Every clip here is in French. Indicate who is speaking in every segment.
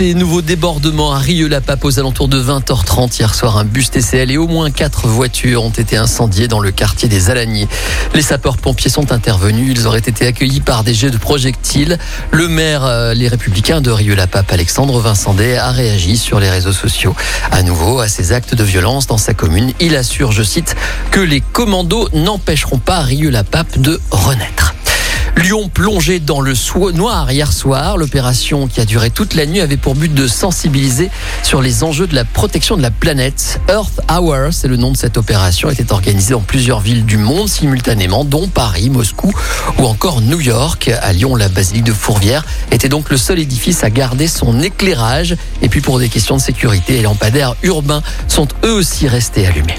Speaker 1: Ces nouveaux débordements à Rieux-la-Pape aux alentours de 20h30 hier soir. Un bus TCL et au moins quatre voitures ont été incendiées dans le quartier des Alaniers. Les sapeurs-pompiers sont intervenus. Ils auraient été accueillis par des jets de projectiles. Le maire, euh, les républicains de Rieux-la-Pape, Alexandre Vincent a réagi sur les réseaux sociaux. À nouveau, à ces actes de violence dans sa commune, il assure, je cite, que les commandos n'empêcheront pas Rieux-la-Pape de renaître. Lyon plongé dans le noir hier soir. L'opération qui a duré toute la nuit avait pour but de sensibiliser sur les enjeux de la protection de la planète. Earth Hour, c'est le nom de cette opération, était organisée dans plusieurs villes du monde simultanément, dont Paris, Moscou ou encore New York. À Lyon, la basilique de Fourvière était donc le seul édifice à garder son éclairage. Et puis pour des questions de sécurité, les lampadaires urbains sont eux aussi restés allumés.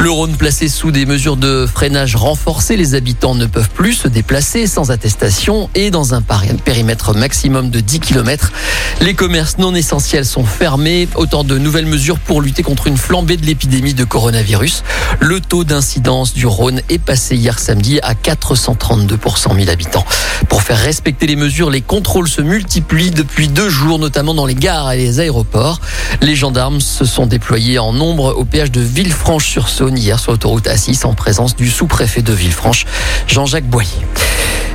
Speaker 1: Le Rhône placé sous des mesures de freinage renforcées, les habitants ne peuvent plus se déplacer sans attestation et dans un périmètre maximum de 10 km. Les commerces non essentiels sont fermés. Autant de nouvelles mesures pour lutter contre une flambée de l'épidémie de coronavirus. Le taux d'incidence du Rhône est passé hier samedi à 432 pour 100 000 habitants. Pour faire respecter les mesures, les contrôles se multiplient depuis deux jours, notamment dans les gares et les aéroports. Les gendarmes se sont déployés en nombre au péage de Villefranche-sur-Saône hier sur l'autoroute A6 en présence du sous-préfet de Villefranche, Jean-Jacques Boyer.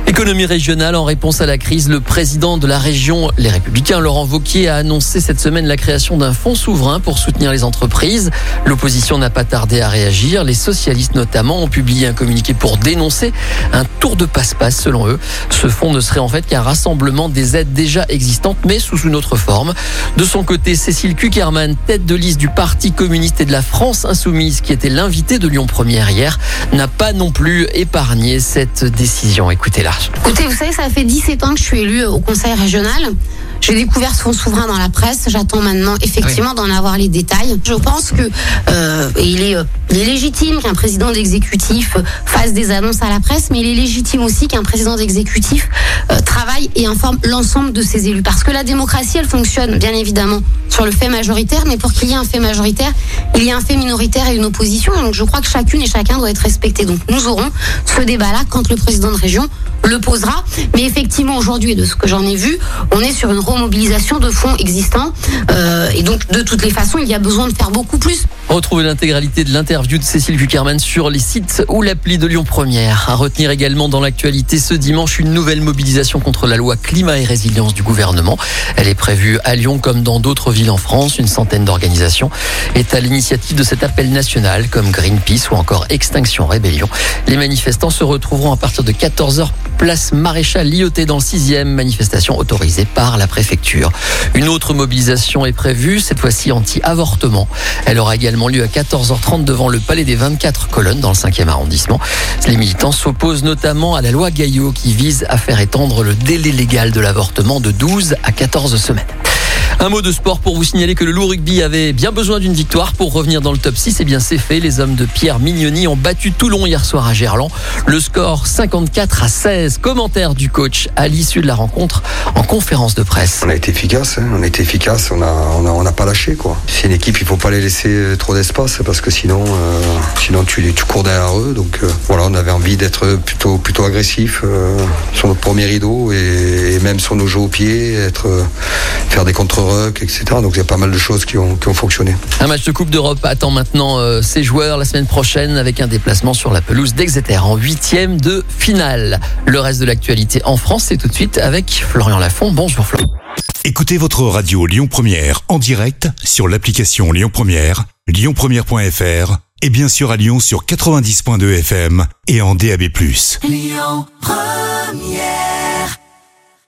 Speaker 1: Économie régionale, en réponse à la crise, le président de la région, les Républicains, Laurent Vauquier, a annoncé cette semaine la création d'un fonds souverain pour soutenir les entreprises. L'opposition n'a pas tardé à réagir. Les socialistes notamment ont publié un communiqué pour dénoncer un tour de passe-passe selon eux. Ce fonds ne serait en fait qu'un rassemblement des aides déjà existantes mais sous une autre forme. De son côté, Cécile Kuckerman, tête de liste du Parti communiste et de la France insoumise, qui était l'invité de Lyon Première hier, n'a pas non plus épargné cette décision. Écoutez-la.
Speaker 2: Écoutez, vous savez, ça fait 17 ans que je suis élue au conseil régional. J'ai découvert fonds souverain dans la presse. J'attends maintenant effectivement d'en avoir les détails. Je pense que euh, il, est, euh, il, est, légitime qu'un président d'exécutif fasse des annonces à la presse, mais il est légitime aussi qu'un président d'exécutif euh, travaille et informe l'ensemble de ses élus. Parce que la démocratie, elle fonctionne bien évidemment sur le fait majoritaire, mais pour qu'il y ait un fait majoritaire, il y a un fait minoritaire et une opposition. Donc je crois que chacune et chacun doit être respecté. Donc nous aurons ce débat-là quand le président de région le posera. Mais effectivement, aujourd'hui, de ce que j'en ai vu, on est sur une remobilisation de fonds existants. Euh, et donc, de toutes les façons, il y a besoin de faire beaucoup plus.
Speaker 1: Retrouvez l'intégralité de l'interview de Cécile Kuckerman sur les sites ou l'appli de Lyon Première. À retenir également dans l'actualité ce dimanche une nouvelle mobilisation contre la loi climat et résilience du gouvernement. Elle est prévue à Lyon comme dans d'autres villes en France. Une centaine d'organisations est à l'initiative de cet appel national comme Greenpeace ou encore Extinction Rébellion. Les manifestants se retrouveront à partir de 14h place Maréchal Lyoté dans le 6e manifestation autorisée par la Une autre mobilisation est prévue, cette fois-ci anti-avortement. Elle aura également lieu à 14h30 devant le palais des 24 colonnes dans le 5e arrondissement. Les militants s'opposent notamment à la loi Gaillot qui vise à faire étendre le délai légal de l'avortement de 12 à 14 semaines. Un mot de sport pour vous signaler que le loup rugby avait bien besoin d'une victoire pour revenir dans le top 6. Et eh bien c'est fait. Les hommes de Pierre Mignoni ont battu Toulon hier soir à Gerland. Le score 54 à 16. Commentaire du coach à l'issue de la rencontre en conférence de presse.
Speaker 3: On a été efficace, hein. on a été efficace, on a, on a, pas lâché quoi. C'est une équipe, il faut pas les laisser euh, trop d'espace parce que sinon, euh, sinon tu, cours derrière eux. Donc euh, voilà, on avait envie d'être plutôt, plutôt agressif sur notre premier rideau et, même sur nos jeux au pied, être, faire des contre etc. Donc il y a pas mal de choses qui ont, fonctionné.
Speaker 1: Un match de Coupe d'Europe attend maintenant euh, ses joueurs la semaine prochaine avec un déplacement sur la pelouse d'Exeter en huitième de finale. Le reste de l'actualité en France, c'est tout de suite avec Florian Lafont. Bonjour Florian.
Speaker 4: Écoutez votre radio Lyon Première en direct sur l'application Lyon Première, lyonpremière.fr et bien sûr à Lyon sur 90.2 FM et en DAB+. Lyon Première